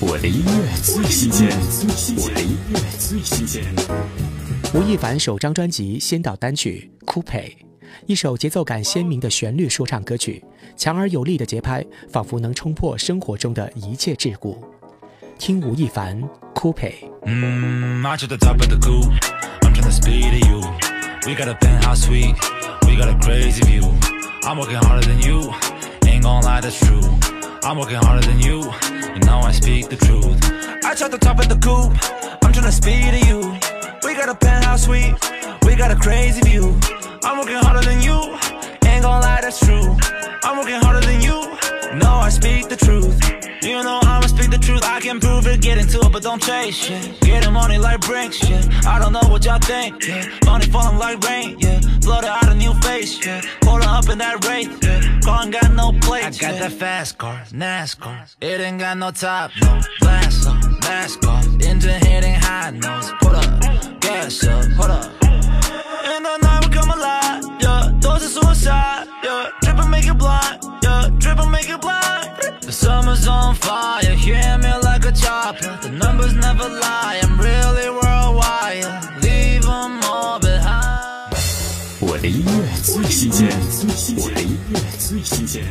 我的音乐最新鲜，我的音乐最新鲜。吴亦凡首张专辑先导单曲《Coupe》，一首节奏感鲜明的旋律说唱歌曲，强而有力的节拍，仿佛能冲破生活中的一切桎梏。听吴亦凡《Coupe》。Mmm, I'm to the top of the coop. I'm tryna speed to you. We got a penthouse suite. We got a crazy view. I'm working harder than you. Ain't gonna lie, that's true. I'm working harder than you. and now I speak the truth. I tried the top of the coupe. I'm tryna speed to you. We got a penthouse suite. We got a crazy view. I'm working harder than you. Ain't gon' lie, that's true. I'm working harder than you. No, I speak the truth. You know I'ma speak the truth. I can prove it. Get into it, but don't chase shit. Getting money like bricks, yeah. I don't know what y'all think, yeah. Money falling like rain, yeah. Flooded out a new face, yeah. Pulling up in that Wraith, got no plates. I got that fast car, NASCAR. It ain't got no top, no glass up, NASCAR. Engine hitting high notes. Put up, gas up, hold up. And the night will come alive, yeah. Those are suicide, yeah. Drip and make it blind, yeah. Drip and make it blind. The summer's on fire, 乐最新鲜，我的音乐最新鲜。